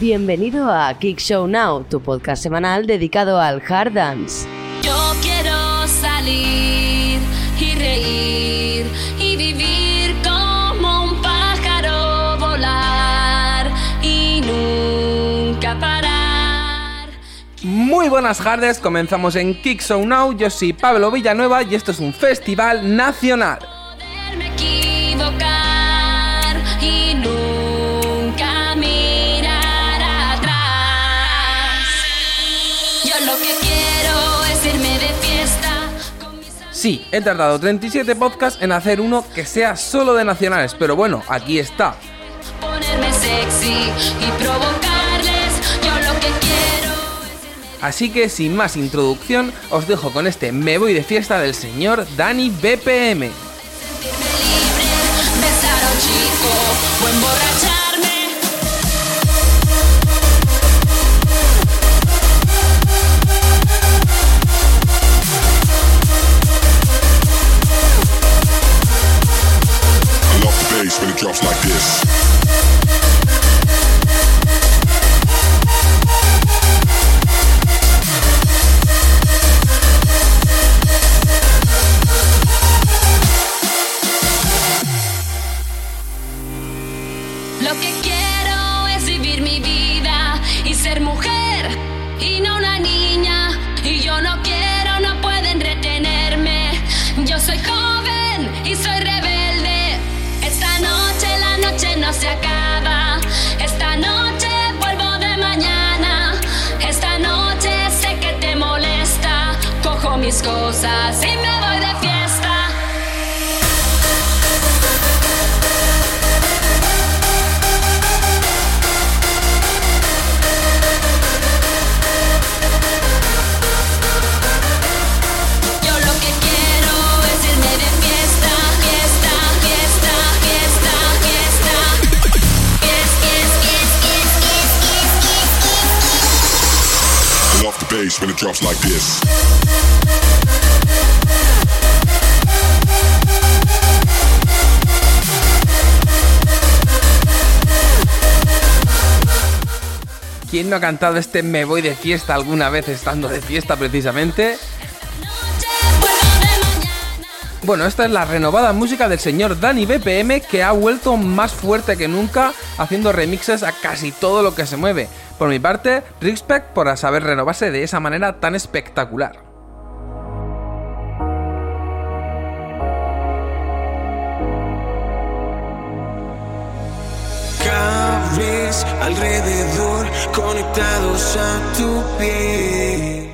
Bienvenido a Kick Show Now, tu podcast semanal dedicado al hard dance. Yo quiero salir y reír y vivir como un pájaro, volar y nunca parar. Muy buenas tardes, comenzamos en Kick Show Now, yo soy Pablo Villanueva y esto es un festival nacional. Sí, he tardado 37 podcasts en hacer uno que sea solo de nacionales, pero bueno, aquí está. ponerme sexy y provocarles. Yo lo que quiero es irme Así que sin más introducción, os dejo con este Me voy de fiesta del señor Dani BPM. sentirme when it drops like this. ¿Quién no ha cantado este Me voy de fiesta alguna vez estando de fiesta precisamente? Bueno, esta es la renovada música del señor Dani BPM que ha vuelto más fuerte que nunca haciendo remixes a casi todo lo que se mueve. Por mi parte, respect por saber renovarse de esa manera tan espectacular. Cables alrededor conectados a tu piel.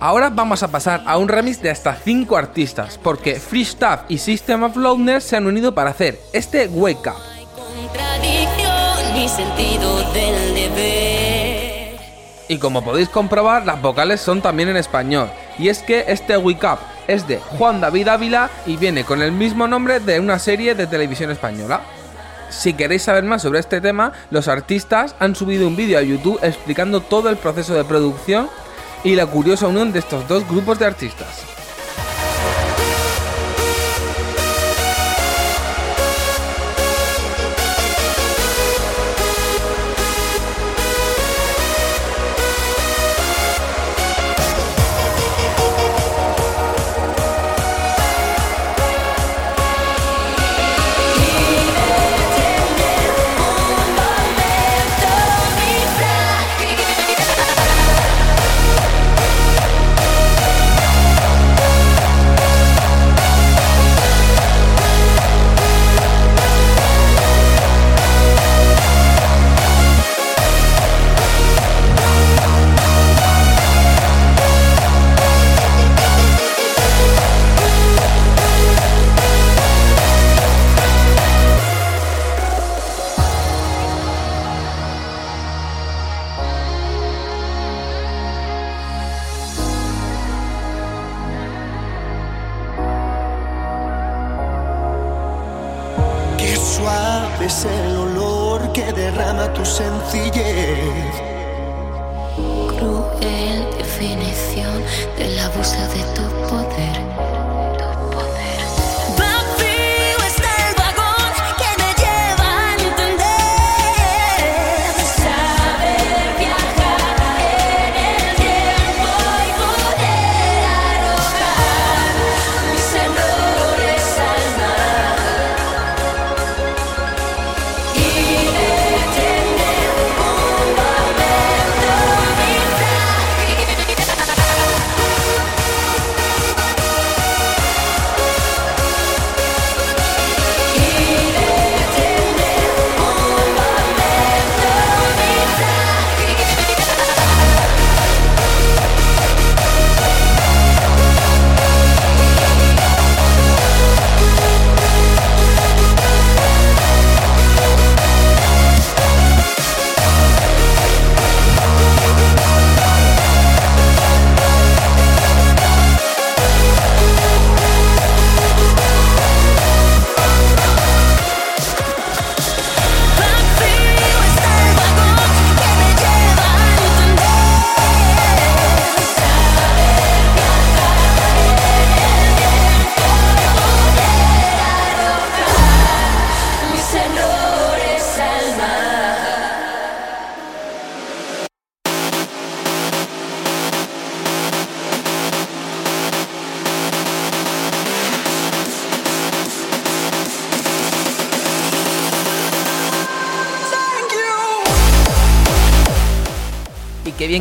Ahora vamos a pasar a un remix de hasta 5 artistas, porque Free Stuff y System of Loudness se han unido para hacer este Wake Up. Contradicción, mi sentido del deber. Y como podéis comprobar, las vocales son también en español. Y es que este Wake Up es de Juan David Ávila y viene con el mismo nombre de una serie de televisión española. Si queréis saber más sobre este tema, los artistas han subido un vídeo a YouTube explicando todo el proceso de producción y la curiosa unión de estos dos grupos de artistas. Suave es el olor que derrama tu sencillez. Cruel definición del abuso de. Tu poder.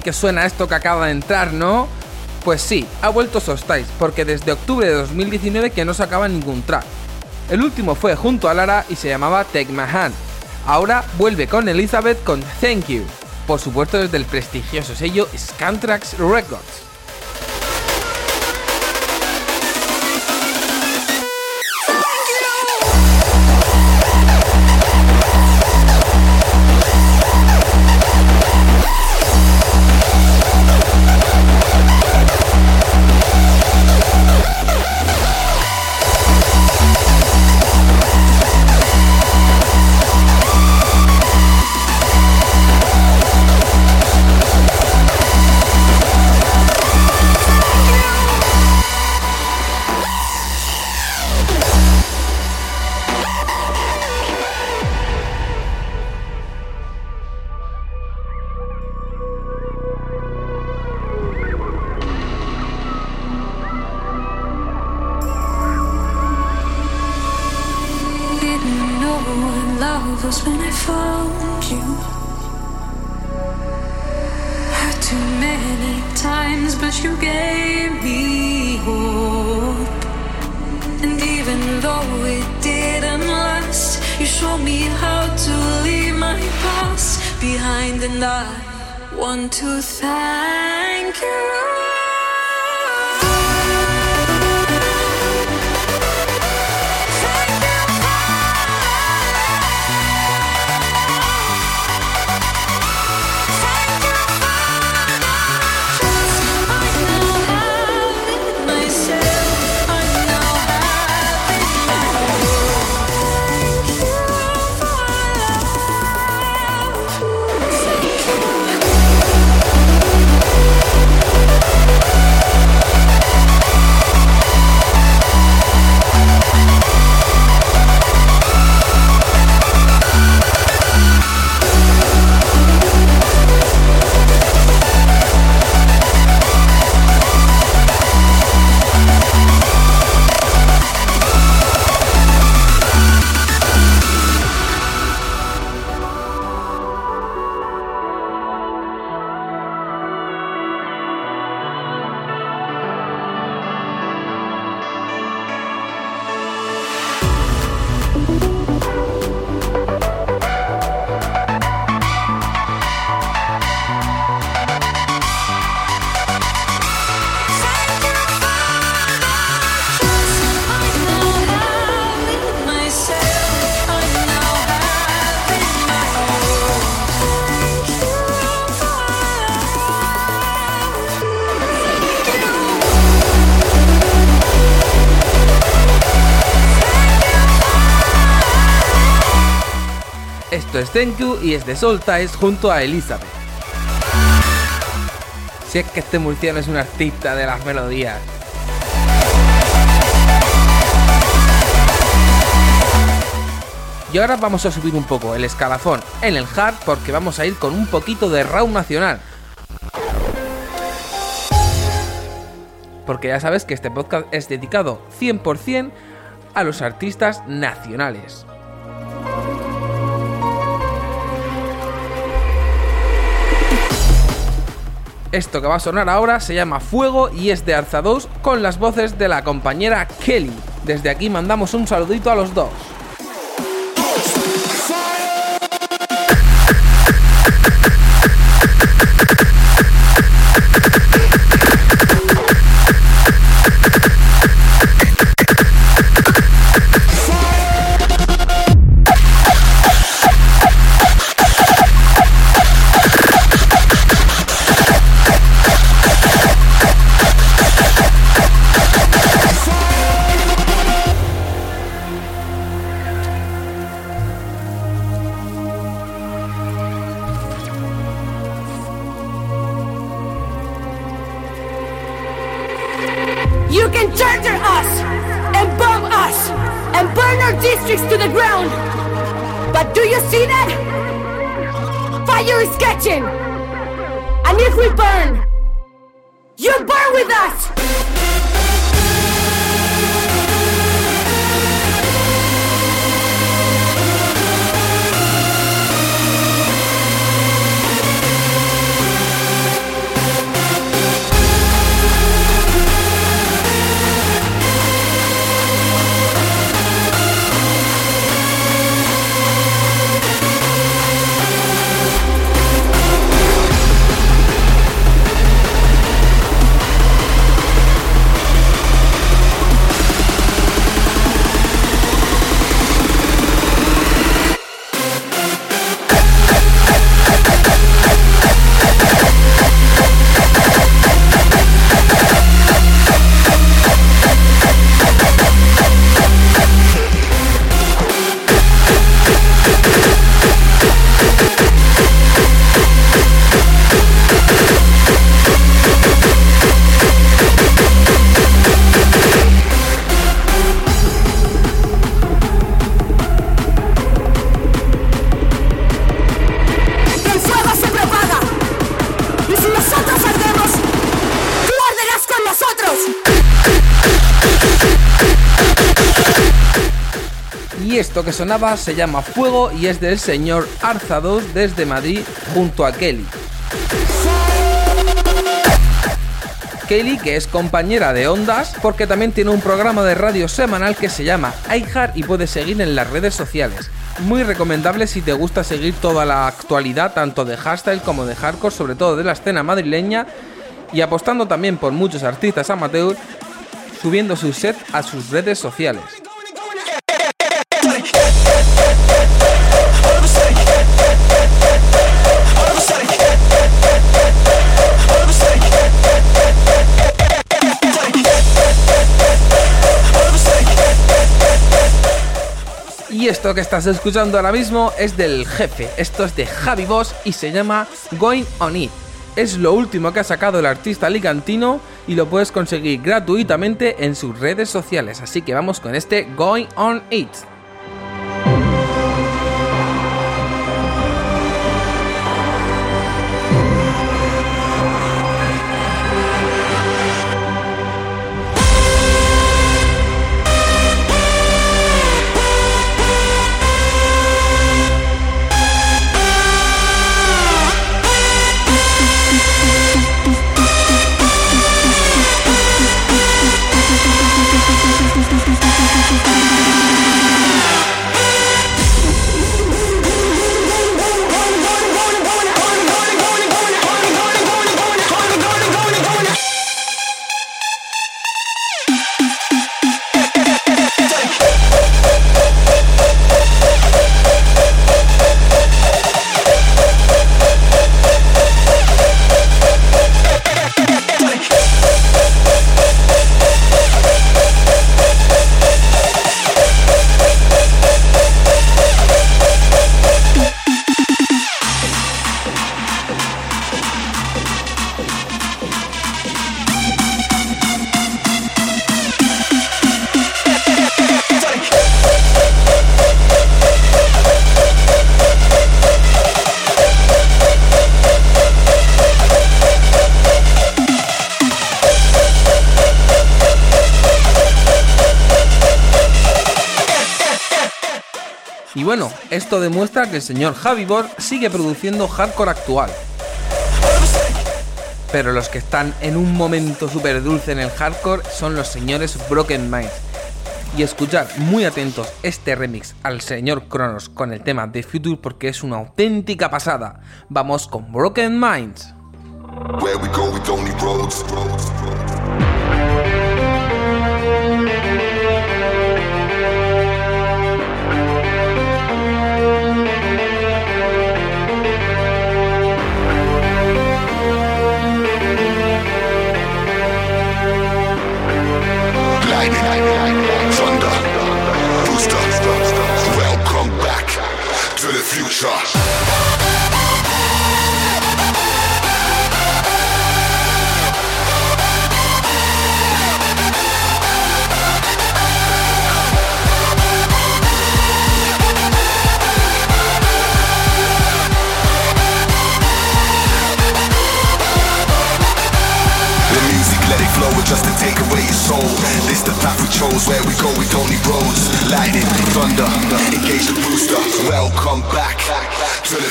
Que suena esto que acaba de entrar, ¿no? Pues sí, ha vuelto Sostais, porque desde octubre de 2019 que no sacaba ningún track. El último fue junto a Lara y se llamaba Take My Hand. Ahora vuelve con Elizabeth con Thank You, por supuesto desde el prestigioso sello Scantrax Records. Behind, and I want to thank you. Es Thank You y es de Soul Ties junto a Elizabeth. Si es que este murciano es un artista de las melodías. Y ahora vamos a subir un poco el escalafón en el hard porque vamos a ir con un poquito de raw nacional. Porque ya sabes que este podcast es dedicado 100% a los artistas nacionales. Esto que va a sonar ahora se llama Fuego y es de Arza 2 con las voces de la compañera Kelly. Desde aquí mandamos un saludito a los dos. Fire is catching. And if we burn, you burn with us. Esto que sonaba se llama Fuego y es del señor Arza 2 desde Madrid junto a Kelly. Kelly, que es compañera de Ondas, porque también tiene un programa de radio semanal que se llama iHeart y puedes seguir en las redes sociales. Muy recomendable si te gusta seguir toda la actualidad, tanto de hardstyle como de hardcore, sobre todo de la escena madrileña, y apostando también por muchos artistas amateur, subiendo su set a sus redes sociales. Esto que estás escuchando ahora mismo es del jefe. Esto es de Javi Boss y se llama Going On It. Es lo último que ha sacado el artista alicantino y lo puedes conseguir gratuitamente en sus redes sociales. Así que vamos con este Going On It. Esto demuestra que el señor Javi Bor sigue produciendo hardcore actual. Pero los que están en un momento súper dulce en el hardcore son los señores Broken Minds. Y escuchar muy atentos este remix al señor Cronos con el tema de Future porque es una auténtica pasada. Vamos con Broken Minds.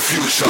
Future.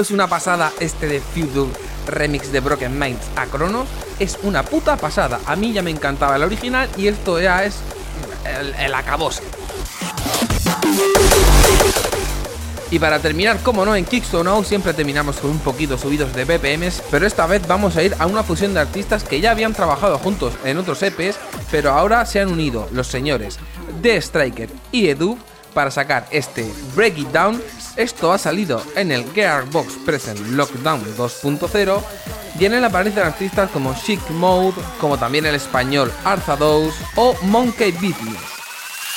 ¿Es una pasada este de Future remix de Broken Minds a Cronos? Es una puta pasada. A mí ya me encantaba el original y esto ya es el, el acabose. Y para terminar, como no, en Kicks or Now siempre terminamos con un poquito subidos de BPMs, pero esta vez vamos a ir a una fusión de artistas que ya habían trabajado juntos en otros EPs, pero ahora se han unido los señores The Striker y Edu para sacar este Break It Down. Esto ha salido en el Gearbox Present Lockdown 2.0 y en él aparecen artistas como Chic Mode, como también el español Arzados o Monkey Business.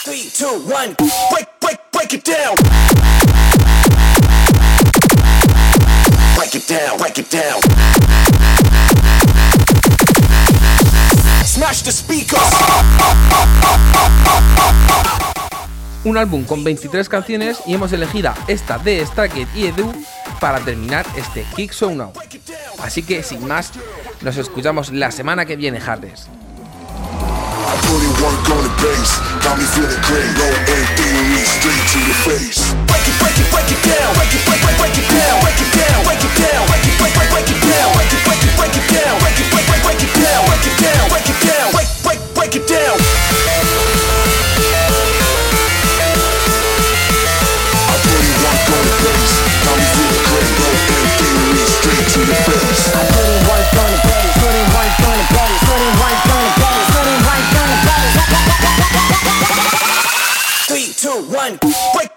Three, two, one, break, break, break it down. Break it down, break it down. Smash the speakers. Un álbum con 23 canciones y hemos elegido esta de Stracket y Edu para terminar este Kick Show Now. Así que sin más, nos escuchamos la semana que viene, in Three, two, one, break,